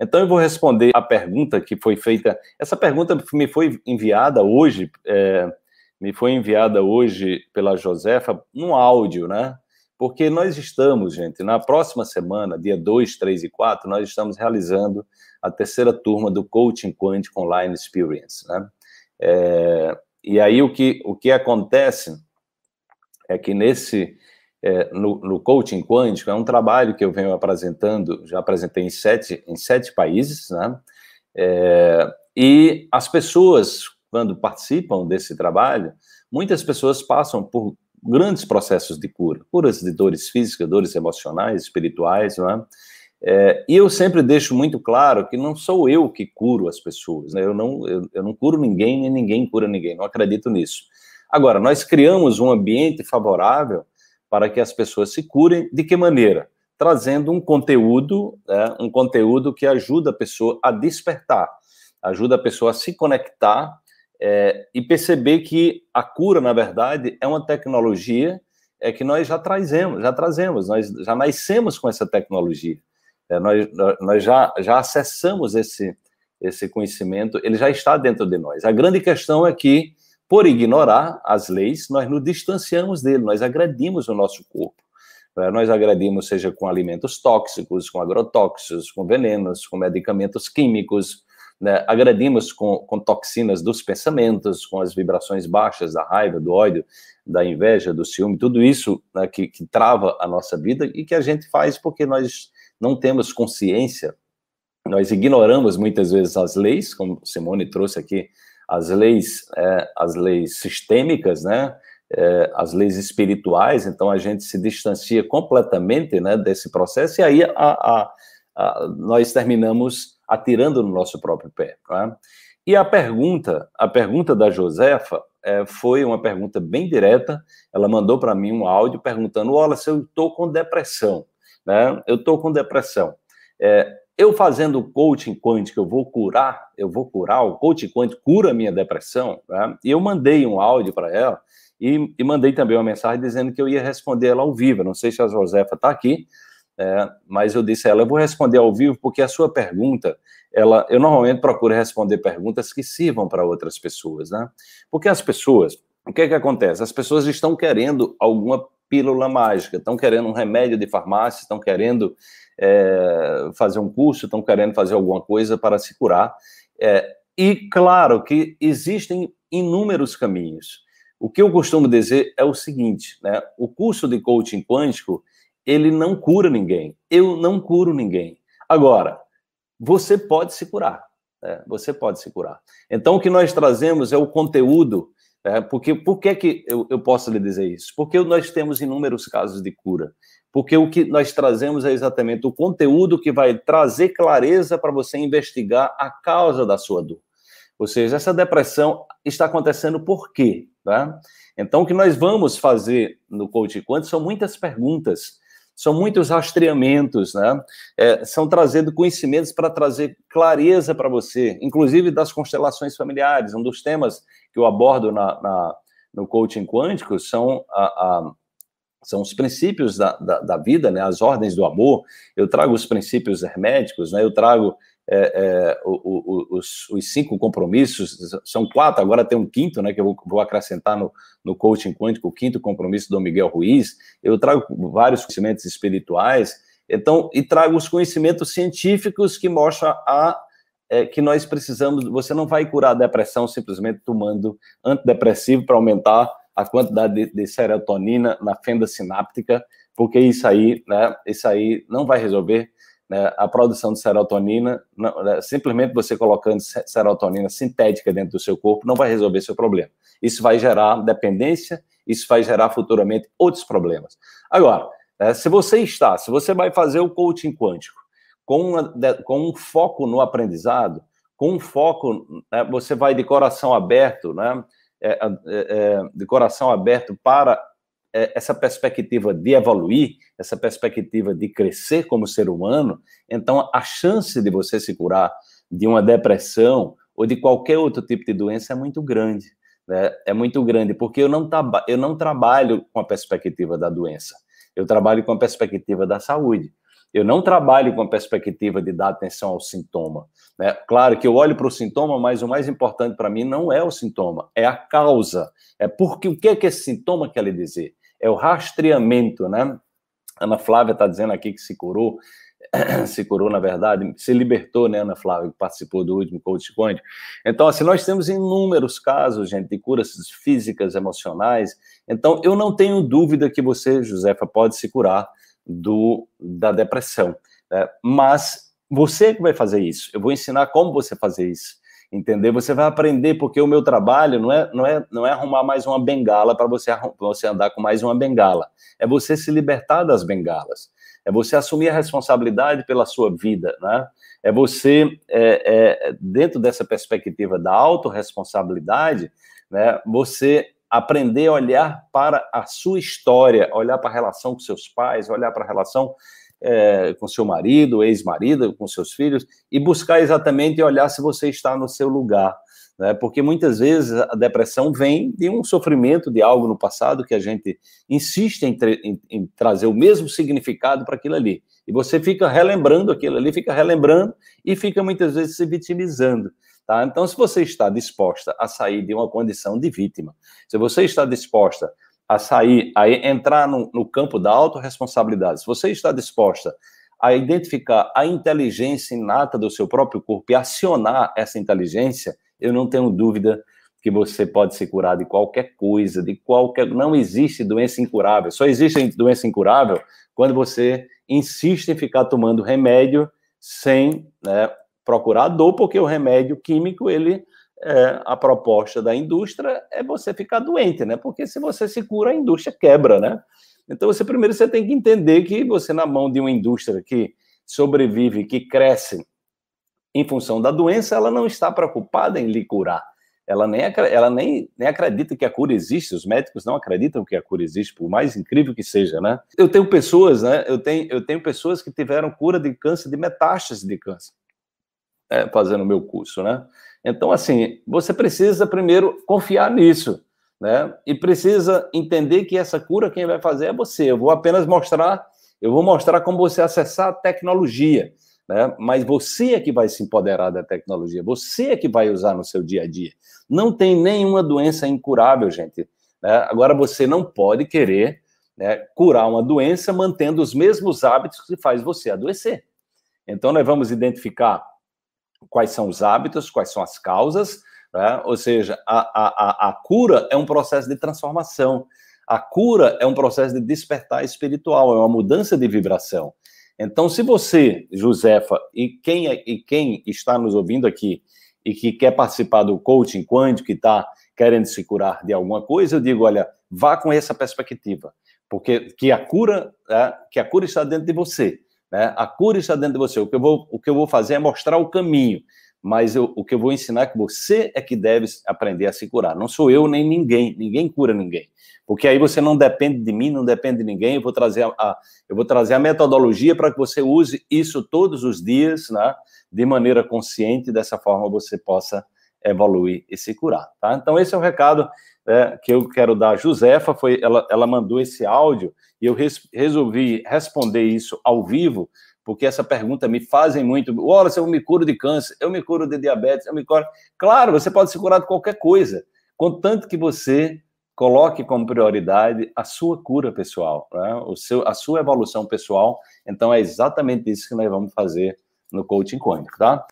Então eu vou responder a pergunta que foi feita. Essa pergunta me foi enviada hoje, é, me foi enviada hoje pela Josefa no áudio, né? Porque nós estamos, gente, na próxima semana, dia 2, 3 e 4, nós estamos realizando a terceira turma do Coaching Quantic Online Experience, né? É, e aí o que, o que acontece é que nesse é, no, no, coaching quântico é um trabalho que eu venho apresentando, já apresentei em sete, em sete países, né? É, e as pessoas, quando participam desse trabalho, muitas pessoas passam por grandes processos de cura, curas de dores físicas, dores emocionais, espirituais, né? É, e eu sempre deixo muito claro que não sou eu que curo as pessoas, né? eu, não, eu, eu não curo ninguém, nem ninguém cura ninguém, não acredito nisso. Agora, nós criamos um ambiente favorável para que as pessoas se curem. De que maneira? Trazendo um conteúdo, né, um conteúdo que ajuda a pessoa a despertar, ajuda a pessoa a se conectar é, e perceber que a cura, na verdade, é uma tecnologia é que nós já trazemos, já trazemos, nós já nascemos com essa tecnologia. É, nós, nós já, já acessamos esse, esse conhecimento, ele já está dentro de nós. A grande questão é que por ignorar as leis, nós nos distanciamos dele, nós agredimos o nosso corpo. Né? Nós agredimos, seja com alimentos tóxicos, com agrotóxicos, com venenos, com medicamentos químicos, né? agredimos com, com toxinas dos pensamentos, com as vibrações baixas da raiva, do ódio, da inveja, do ciúme, tudo isso né, que, que trava a nossa vida e que a gente faz porque nós não temos consciência, nós ignoramos muitas vezes as leis, como Simone trouxe aqui as leis, é, as leis sistêmicas, né? É, as leis espirituais, então a gente se distancia completamente né, desse processo e aí a, a, a, nós terminamos atirando no nosso próprio pé. Né? E a pergunta, a pergunta da Josefa é, foi uma pergunta bem direta. Ela mandou para mim um áudio perguntando: olha, se eu estou com depressão, né? Eu estou com depressão. É, eu fazendo coaching quântico, eu vou curar, eu vou curar, o coaching quântico cura a minha depressão, né? E eu mandei um áudio para ela e, e, mandei também uma mensagem dizendo que eu ia responder ela ao vivo. Não sei se a Josefa está aqui, é, mas eu disse a ela, eu vou responder ao vivo porque a sua pergunta, ela, eu normalmente procuro responder perguntas que sirvam para outras pessoas, né? Porque as pessoas, o que é que acontece? As pessoas estão querendo alguma pílula mágica, estão querendo um remédio de farmácia, estão querendo é, fazer um curso, estão querendo fazer alguma coisa para se curar. É, e claro que existem inúmeros caminhos. O que eu costumo dizer é o seguinte, né? O curso de coaching quântico, ele não cura ninguém. Eu não curo ninguém. Agora, você pode se curar. Né? Você pode se curar. Então, o que nós trazemos é o conteúdo é, porque, por que, que eu, eu posso lhe dizer isso? Porque nós temos inúmeros casos de cura. Porque o que nós trazemos é exatamente o conteúdo que vai trazer clareza para você investigar a causa da sua dor. Ou seja, essa depressão está acontecendo por quê? Tá? Então, o que nós vamos fazer no Coach Quanto são muitas perguntas são muitos rastreamentos, né? É, são trazendo conhecimentos para trazer clareza para você, inclusive das constelações familiares. Um dos temas que eu abordo na, na no coaching quântico são a, a são os princípios da, da, da, vida, né, as ordens do amor. Eu trago os princípios herméticos, né, eu trago é, é, os, os, cinco compromissos, são quatro, agora tem um quinto, né, que eu vou, vou, acrescentar no, no coaching quântico, o quinto compromisso do Miguel Ruiz. Eu trago vários conhecimentos espirituais, então, e trago os conhecimentos científicos que mostram a é, que nós precisamos. Você não vai curar a depressão simplesmente tomando antidepressivo para aumentar a quantidade de, de, serotonina na fenda sináptica, porque isso aí, né, isso aí não vai resolver né, a produção de serotonina, não, né, simplesmente você colocando serotonina sintética dentro do seu corpo não vai resolver seu problema. Isso vai gerar dependência, isso vai gerar futuramente outros problemas. Agora, né, se você está, se você vai fazer o coaching quântico com, uma, com um foco no aprendizado, com um foco, né, você vai de coração aberto, né, é, é, é de coração aberto para essa perspectiva de evoluir, essa perspectiva de crescer como ser humano, então a chance de você se curar de uma depressão ou de qualquer outro tipo de doença é muito grande. Né? É muito grande, porque eu não, eu não trabalho com a perspectiva da doença, eu trabalho com a perspectiva da saúde. Eu não trabalho com a perspectiva de dar atenção ao sintoma. Né? Claro que eu olho para o sintoma, mas o mais importante para mim não é o sintoma, é a causa. É porque o que é que esse sintoma quer lhe dizer? É o rastreamento, né? Ana Flávia está dizendo aqui que se curou, se curou, na verdade, se libertou, né, Ana Flávia, que participou do último Coach Quântico. Então, assim, nós temos inúmeros casos, gente, de curas físicas, emocionais. Então, eu não tenho dúvida que você, Josefa, pode se curar do, da depressão. Né? Mas você que vai fazer isso. Eu vou ensinar como você fazer isso. Entender? Você vai aprender, porque o meu trabalho não é, não é, não é arrumar mais uma bengala para você, você andar com mais uma bengala. É você se libertar das bengalas. É você assumir a responsabilidade pela sua vida, né? É você, é, é, dentro dessa perspectiva da autorresponsabilidade, né, você aprender a olhar para a sua história, olhar para a relação com seus pais, olhar para a relação é, com seu marido, ex-marido, com seus filhos, e buscar exatamente olhar se você está no seu lugar. Né? Porque muitas vezes a depressão vem de um sofrimento de algo no passado que a gente insiste em, em, em trazer o mesmo significado para aquilo ali. E você fica relembrando aquilo ali, fica relembrando e fica muitas vezes se vitimizando. Tá? Então, se você está disposta a sair de uma condição de vítima, se você está disposta a sair, a entrar no, no campo da autorresponsabilidade, se você está disposta a identificar a inteligência inata do seu próprio corpo e acionar essa inteligência, eu não tenho dúvida que você pode se curar de qualquer coisa, de qualquer. Não existe doença incurável. Só existe doença incurável quando você insiste em ficar tomando remédio sem né, procurar dor, porque o remédio químico, ele, é, a proposta da indústria é você ficar doente, né? Porque se você se cura, a indústria quebra, né? Então, você primeiro você tem que entender que você, na mão de uma indústria que sobrevive, que cresce em função da doença, ela não está preocupada em lhe curar. Ela nem, ela nem, nem acredita que a cura existe, os médicos não acreditam que a cura existe, por mais incrível que seja, né? Eu tenho pessoas, né? Eu tenho, eu tenho pessoas que tiveram cura de câncer, de metástase de câncer é, fazendo o meu curso, né? Então, assim, você precisa primeiro confiar nisso, né? E precisa entender que essa cura quem vai fazer é você. Eu vou apenas mostrar, eu vou mostrar como você acessar a tecnologia, né? Mas você é que vai se empoderar da tecnologia, você é que vai usar no seu dia a dia. Não tem nenhuma doença incurável, gente. Né? Agora, você não pode querer né, curar uma doença mantendo os mesmos hábitos que faz você adoecer. Então, nós vamos identificar quais são os hábitos, quais são as causas, né? ou seja, a, a, a cura é um processo de transformação. A cura é um processo de despertar espiritual, é uma mudança de vibração. Então, se você, Josefa, e quem, é, e quem está nos ouvindo aqui e que quer participar do coaching quântico, que está querendo se curar de alguma coisa, eu digo, olha, vá com essa perspectiva, porque que a cura, é, que a cura está dentro de você. Né? A cura está dentro de você. O que eu vou, o que eu vou fazer é mostrar o caminho, mas eu, o que eu vou ensinar é que você é que deve aprender a se curar. Não sou eu nem ninguém. Ninguém cura ninguém. Porque aí você não depende de mim, não depende de ninguém. Eu vou trazer a, a eu vou trazer a metodologia para que você use isso todos os dias, né? de maneira consciente, dessa forma você possa evoluir e se curar. Tá? Então, esse é o recado é, que eu quero dar. A Josefa, foi, ela, ela mandou esse áudio e eu res, resolvi responder isso ao vivo, porque essa pergunta me fazem muito. Olha, se eu me curo de câncer, eu me curo de diabetes, eu me curo. Claro, você pode se curar de qualquer coisa, contanto que você coloque como prioridade a sua cura pessoal, né? o seu, a sua evolução pessoal. Então, é exatamente isso que nós vamos fazer no coaching quântico, tá?